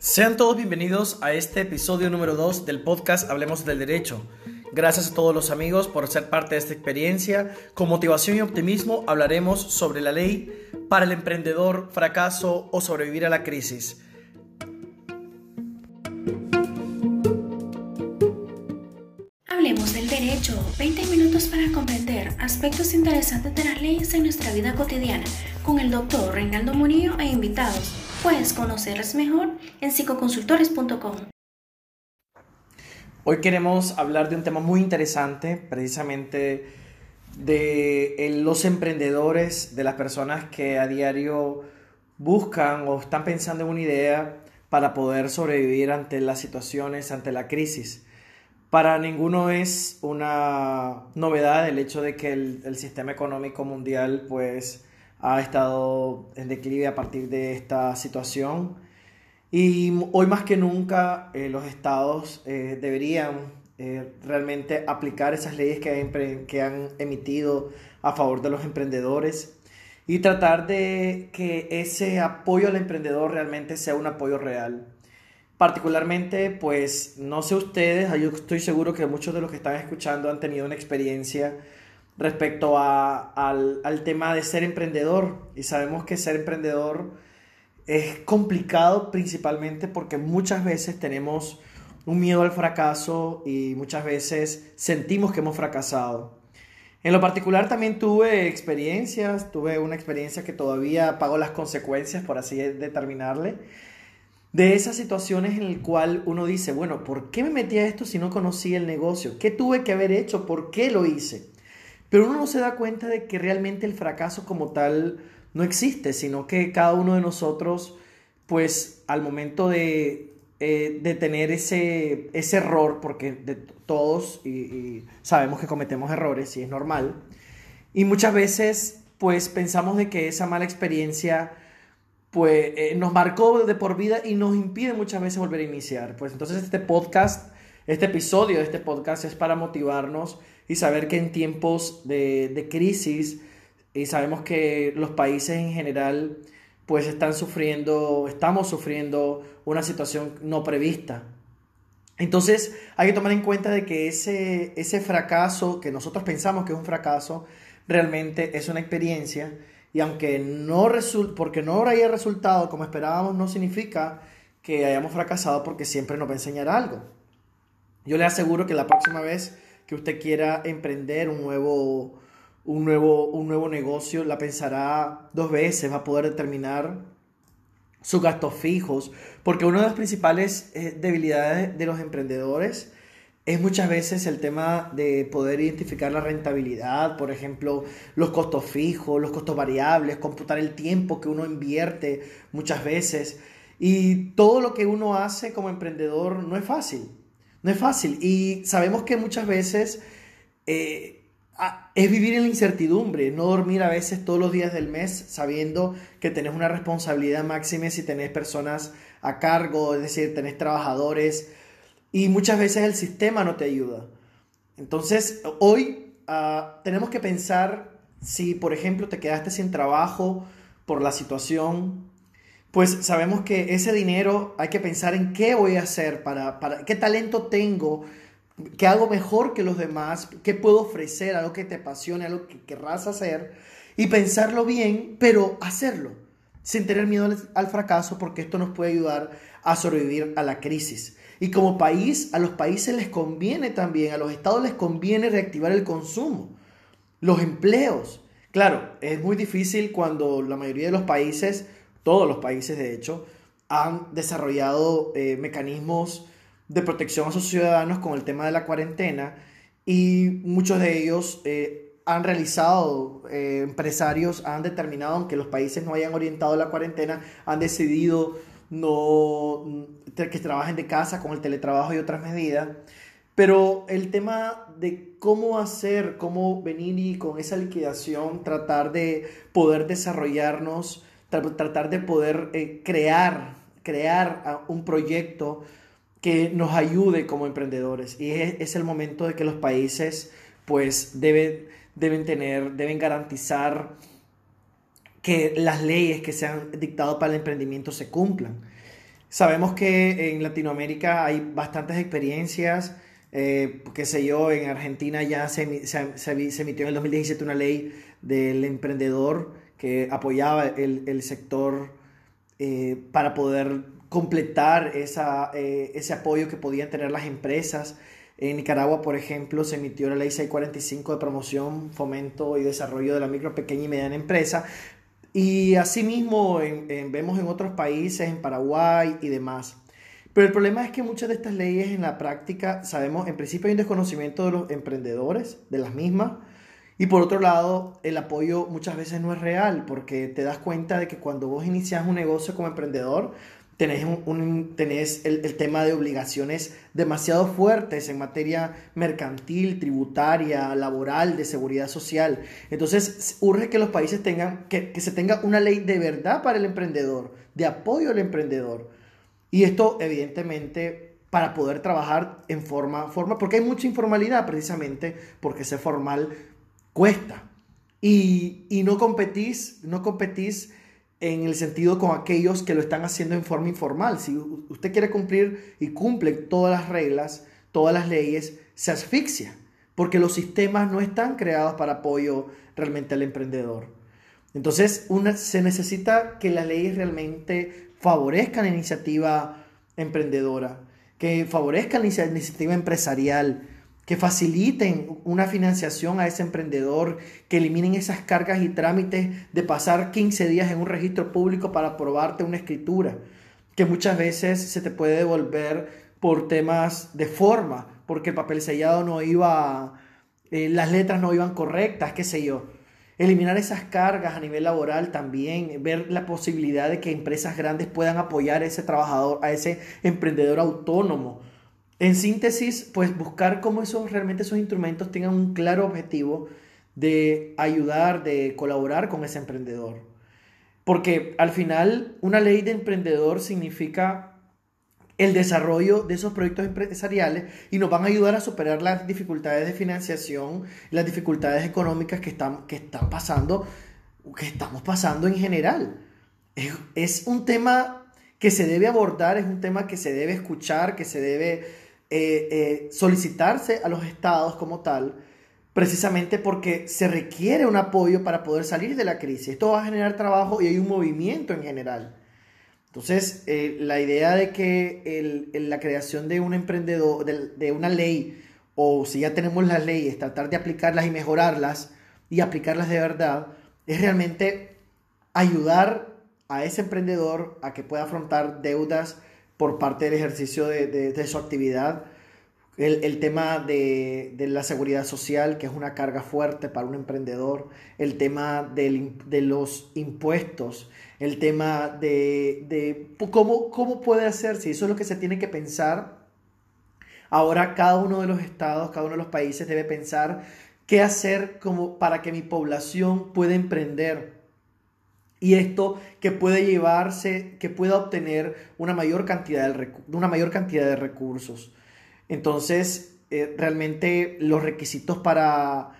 Sean todos bienvenidos a este episodio número 2 del podcast Hablemos del Derecho. Gracias a todos los amigos por ser parte de esta experiencia. Con motivación y optimismo hablaremos sobre la ley para el emprendedor, fracaso o sobrevivir a la crisis. Hablemos del derecho, 20 minutos para comprender aspectos interesantes de las leyes en nuestra vida cotidiana con el doctor Reinaldo Murillo e invitados. Puedes conocerles mejor en psicoconsultores.com. Hoy queremos hablar de un tema muy interesante, precisamente de los emprendedores, de las personas que a diario buscan o están pensando en una idea para poder sobrevivir ante las situaciones, ante la crisis. Para ninguno es una novedad el hecho de que el sistema económico mundial pues ha estado en declive a partir de esta situación. Y hoy más que nunca eh, los estados eh, deberían eh, realmente aplicar esas leyes que, que han emitido a favor de los emprendedores y tratar de que ese apoyo al emprendedor realmente sea un apoyo real. Particularmente, pues no sé ustedes, yo estoy seguro que muchos de los que están escuchando han tenido una experiencia respecto a, al, al, tema de ser emprendedor. Y sabemos que ser emprendedor es complicado principalmente porque muchas veces tenemos un miedo al fracaso y muchas veces sentimos que hemos fracasado. En lo particular también tuve experiencias, tuve una experiencia que todavía pago las consecuencias, por así determinarle, de esas situaciones en el cual uno dice, bueno, ¿por qué me metí a esto si no conocía el negocio? ¿Qué tuve que haber hecho? ¿Por qué lo hice? Pero uno no se da cuenta de que realmente el fracaso como tal no existe, sino que cada uno de nosotros, pues al momento de, eh, de tener ese, ese error, porque todos y, sabemos que cometemos errores y es normal, y muchas veces pues pensamos de que esa mala experiencia pues eh, nos marcó de por vida y nos impide muchas veces volver a iniciar. Pues entonces este podcast, este episodio de este podcast es para motivarnos y saber que en tiempos de, crisis, y sabemos que los países en general pues están sufriendo, estamos sufriendo una situación no prevista. Entonces hay que tomar en cuenta de que ese, ese fracaso que nosotros pensamos que es un fracaso, realmente es una experiencia y aunque no resulte, porque no haya resultado como esperábamos, no significa que hayamos fracasado porque siempre nos va a enseñar algo. Yo le aseguro que la próxima vez que usted quiera emprender un nuevo, un nuevo, un nuevo negocio, la pensará dos veces, va a poder determinar sus gastos fijos, porque una de las principales eh, debilidades de los emprendedores es muchas veces el tema de poder identificar la rentabilidad, por ejemplo, los costos fijos, los costos variables, computar el tiempo que uno invierte muchas veces. Y todo lo que uno hace como emprendedor no es fácil. Es fácil y sabemos que muchas veces eh, es vivir en la incertidumbre, no dormir a veces todos los días del mes sabiendo que tenés una responsabilidad máxima si tenés personas a cargo, es decir, tenés trabajadores y muchas veces el sistema no te ayuda. Entonces, hoy uh, tenemos que pensar si, por ejemplo, te quedaste sin trabajo por la situación pues sabemos que ese dinero hay que pensar en qué voy a hacer, para, para qué talento tengo, qué hago mejor que los demás, qué puedo ofrecer, algo que te apasione, algo que querrás hacer, y pensarlo bien, pero hacerlo, sin tener miedo al, al fracaso, porque esto nos puede ayudar a sobrevivir a la crisis. Y como país, a los países les conviene también, a los estados les conviene reactivar el consumo, los empleos. Claro, es muy difícil cuando la mayoría de los países todos los países de hecho, han desarrollado eh, mecanismos de protección a sus ciudadanos con el tema de la cuarentena y muchos de ellos eh, han realizado, eh, empresarios han determinado, aunque los países no hayan orientado la cuarentena, han decidido no que trabajen de casa con el teletrabajo y otras medidas. Pero el tema de cómo hacer, cómo venir y con esa liquidación tratar de poder desarrollarnos tratar de poder eh, crear, crear un proyecto que nos ayude como emprendedores. Y es, el momento de que los países pues deben, deben tener, deben garantizar que las leyes que se han dictado para el emprendimiento se cumplan. Sabemos que en Latinoamérica hay bastantes experiencias, eh, qué sé yo, en Argentina ya se, se, emitió en el 2017 una ley del emprendedor que apoyaba el, sector eh, para poder completar esa, eh, ese apoyo que podían tener las empresas. En Nicaragua, por ejemplo, se emitió la ley 645 de promoción, fomento y desarrollo de la micro, pequeña y mediana empresa. Y asimismo vemos en otros países, en Paraguay y demás. Pero el problema es que muchas de estas leyes en la práctica, sabemos, en principio hay un desconocimiento de los emprendedores, de las mismas, y por otro lado, el apoyo muchas veces no es real, porque te das cuenta de que cuando vos inicias un negocio como emprendedor, tenés, un, tenés el, el, tema de obligaciones demasiado fuertes en materia mercantil, tributaria, laboral, de seguridad social. Entonces, urge que los países tengan, que, que se tenga una ley de verdad para el emprendedor, de apoyo al emprendedor. Y esto, evidentemente, para poder trabajar en forma, forma, porque hay mucha informalidad precisamente, porque ser formal cuesta. Y, y no competís, no competís en el sentido con aquellos que lo están haciendo en forma informal. Si usted quiere cumplir y cumple todas las reglas, todas las leyes, se asfixia, porque los sistemas no están creados para apoyo realmente al emprendedor. Entonces, una, se necesita que las leyes realmente favorezcan la iniciativa emprendedora, que favorezcan la iniciativa empresarial, que faciliten una financiación a ese emprendedor, que eliminen esas cargas y trámites de pasar 15 días en un registro público para aprobarte una escritura, que muchas veces se te puede devolver por temas de forma, porque el papel sellado no iba, eh, las letras no iban correctas, qué sé yo. Eliminar esas cargas a nivel laboral también, ver la posibilidad de que empresas grandes puedan apoyar a ese trabajador, a ese emprendedor autónomo en síntesis, pues buscar cómo esos, realmente esos instrumentos tengan un claro objetivo de ayudar, de colaborar con ese emprendedor. Porque al final una ley de emprendedor significa el desarrollo de esos proyectos empresariales y nos van a ayudar a superar las dificultades de financiación, las dificultades económicas que están, que están pasando, que estamos pasando en general. Es, es un tema que se debe abordar, es un tema que se debe escuchar, que se debe eh, eh, solicitarse a los estados como tal, precisamente porque se requiere un apoyo para poder salir de la crisis. Esto va a generar trabajo y hay un movimiento en general. Entonces, eh, la idea de que la creación de un emprendedor, de, una ley, o si ya tenemos las leyes, tratar de aplicarlas y mejorarlas y aplicarlas de verdad, es realmente ayudar a ese emprendedor a que pueda afrontar deudas por parte del ejercicio de, su actividad. El, tema de, la seguridad social, que es una carga fuerte para un emprendedor, el tema de los impuestos, el tema de, cómo, cómo puede hacerse, eso es lo que se tiene que pensar. Ahora cada uno de los estados, cada uno de los países debe pensar qué hacer como para que mi población pueda emprender y esto que puede llevarse, que pueda obtener una mayor cantidad de, una mayor cantidad de recursos. Entonces, eh, realmente los requisitos para,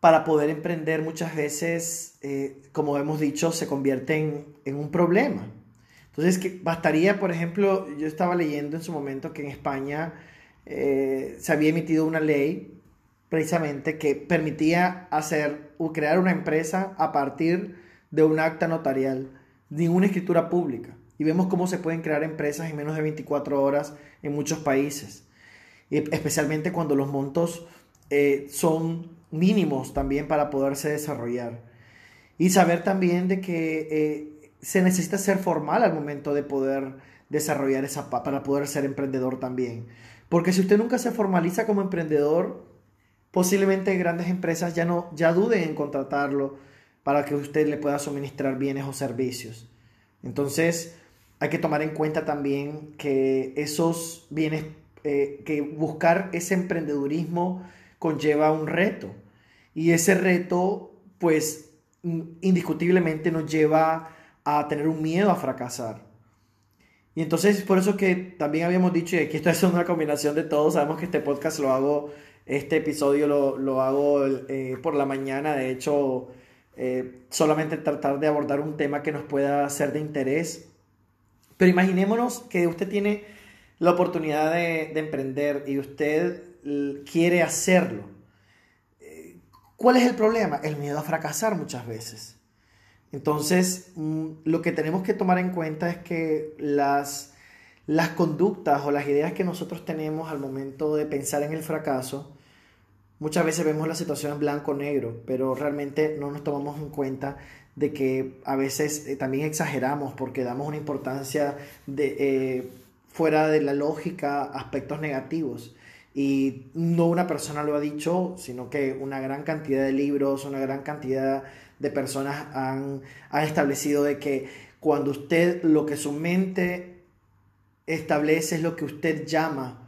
para poder emprender muchas veces, eh, como hemos dicho, se convierten en un problema. Entonces, que bastaría, por ejemplo, yo estaba leyendo en su momento que en España eh, se había emitido una ley precisamente que permitía hacer o crear una empresa a partir de un acta notarial, ni una escritura pública. Y vemos cómo se pueden crear empresas en menos de 24 horas en muchos países, especialmente cuando los montos eh, son mínimos también para poderse desarrollar. Y saber también de que eh, se necesita ser formal al momento de poder desarrollar esa para poder ser emprendedor también. Porque si usted nunca se formaliza como emprendedor, posiblemente grandes empresas ya no ya duden en contratarlo para que usted le pueda suministrar bienes o servicios. Entonces, hay que tomar en cuenta también que esos bienes, eh, que buscar ese emprendedurismo conlleva un reto. Y ese reto, pues, indiscutiblemente nos lleva a tener un miedo a fracasar. Y entonces, por eso que también habíamos dicho, que esto es una combinación de todo, sabemos que este podcast lo hago, este episodio lo, hago eh, por la mañana, de hecho, eh, solamente tratar de abordar un tema que nos pueda ser de interés Pero imaginémonos que usted tiene la oportunidad de, de emprender y usted quiere hacerlo. Eh, ¿Cuál es el problema? El miedo a fracasar muchas veces. Entonces, mm, lo que tenemos que tomar en cuenta es que las, las conductas o las ideas que nosotros tenemos al momento de pensar en el fracaso, muchas veces vemos la situación en blanco-negro, pero realmente no nos tomamos en cuenta de que a veces eh, también exageramos porque damos una importancia de, eh, fuera de la lógica aspectos negativos. Y no una persona lo ha dicho, sino que una gran cantidad de libros, una gran cantidad de personas han, han establecido de que cuando usted lo que su mente establece es lo que usted llama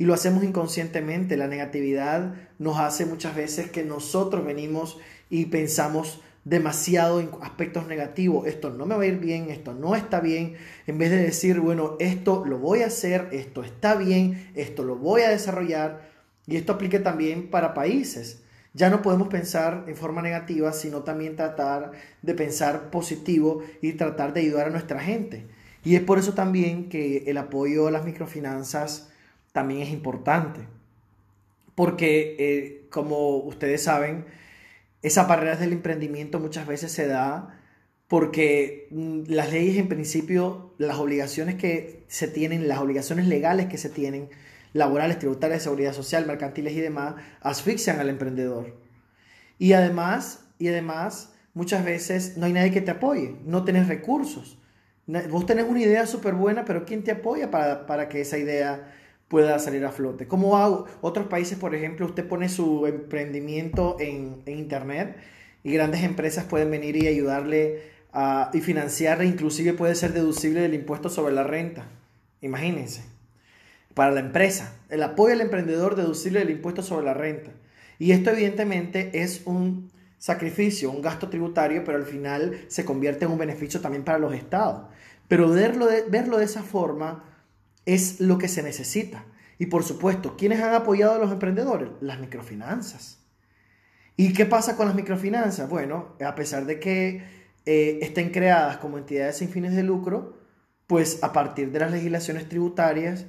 y lo hacemos inconscientemente. La negatividad nos hace muchas veces que nosotros venimos y pensamos demasiado en aspectos negativos, esto no me va a ir bien, esto no está bien, en vez de decir, bueno, esto lo voy a hacer, esto está bien, esto lo voy a desarrollar, y esto aplica también para países. Ya no podemos pensar en forma negativa, sino también tratar de pensar positivo y tratar de ayudar a nuestra gente. Y es por eso también que el apoyo a las microfinanzas también es importante. Porque, eh, como ustedes saben, esa barrera del emprendimiento muchas veces se da porque mm, las leyes en principio, las obligaciones que se tienen, las obligaciones legales que se tienen, laborales, tributarias, de seguridad social, mercantiles y demás, asfixian al emprendedor. Y además, y además, muchas veces no hay nadie que te apoye, no tenés recursos. Vos tenés una idea súper buena, pero ¿quién te apoya para, para que esa idea pueda salir a flote. Como? Otros países, por ejemplo, usted pone su emprendimiento en, Internet y grandes empresas pueden venir y ayudarle y financiarle, inclusive puede ser deducible del impuesto sobre la renta. Imagínense. Para la empresa, el apoyo al emprendedor deducible del impuesto sobre la renta. Y esto evidentemente es un sacrificio, un gasto tributario, pero al final se convierte en un beneficio también para los estados. Pero verlo de, verlo de esa forma es lo que se necesita. Y por supuesto, ¿quiénes han apoyado a los emprendedores? Las microfinanzas. ¿Y qué pasa con las microfinanzas? Bueno, a pesar de que eh, estén creadas como entidades sin fines de lucro, pues a partir de las legislaciones tributarias,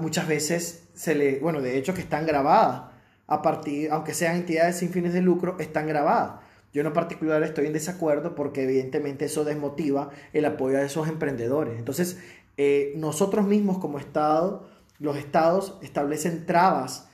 muchas veces se le, bueno, de hecho que están grabadas, a partir, aunque sean entidades sin fines de lucro, están grabadas. Yo en particular estoy en desacuerdo porque evidentemente eso desmotiva el apoyo a esos emprendedores. Entonces, eh, nosotros mismos como Estado, los estados establecen trabas,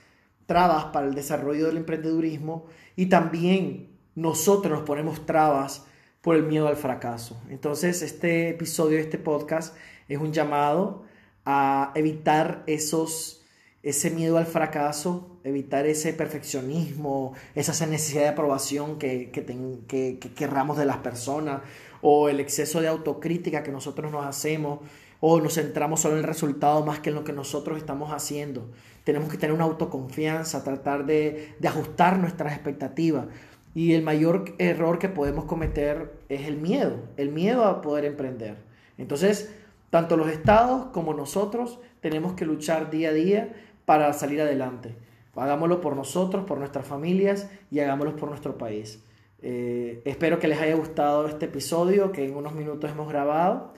trabas para el desarrollo del emprendedurismo y también nosotros nos ponemos trabas por el miedo al fracaso. Entonces, este episodio, este podcast, es un llamado a evitar esos, ese miedo al fracaso, evitar ese perfeccionismo, esa necesidad de aprobación que, que, que, que querramos de las personas o el exceso de autocrítica que nosotros nos hacemos o nos centramos solo en el resultado más que en lo que nosotros estamos haciendo. Tenemos que tener una autoconfianza, tratar de, ajustar nuestras expectativas. Y el mayor error que podemos cometer es el miedo, el miedo a poder emprender. Entonces, tanto los estados como nosotros tenemos que luchar día a día para salir adelante. Hagámoslo por nosotros, por nuestras familias y hagámoslo por nuestro país. Eh, espero que les haya gustado este episodio que en unos minutos hemos grabado.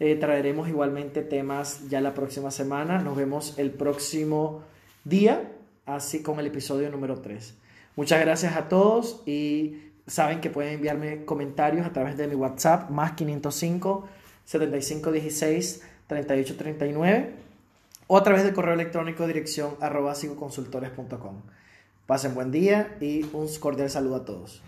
Eh, traeremos igualmente temas ya la próxima semana. Nos vemos el próximo día, así con el episodio número 3. Muchas gracias a todos y saben que pueden enviarme comentarios a través de mi WhatsApp más 505 7516 3839 o a través del correo electrónico dirección arroba psicoconsultores.com. Pasen buen día y un cordial saludo a todos.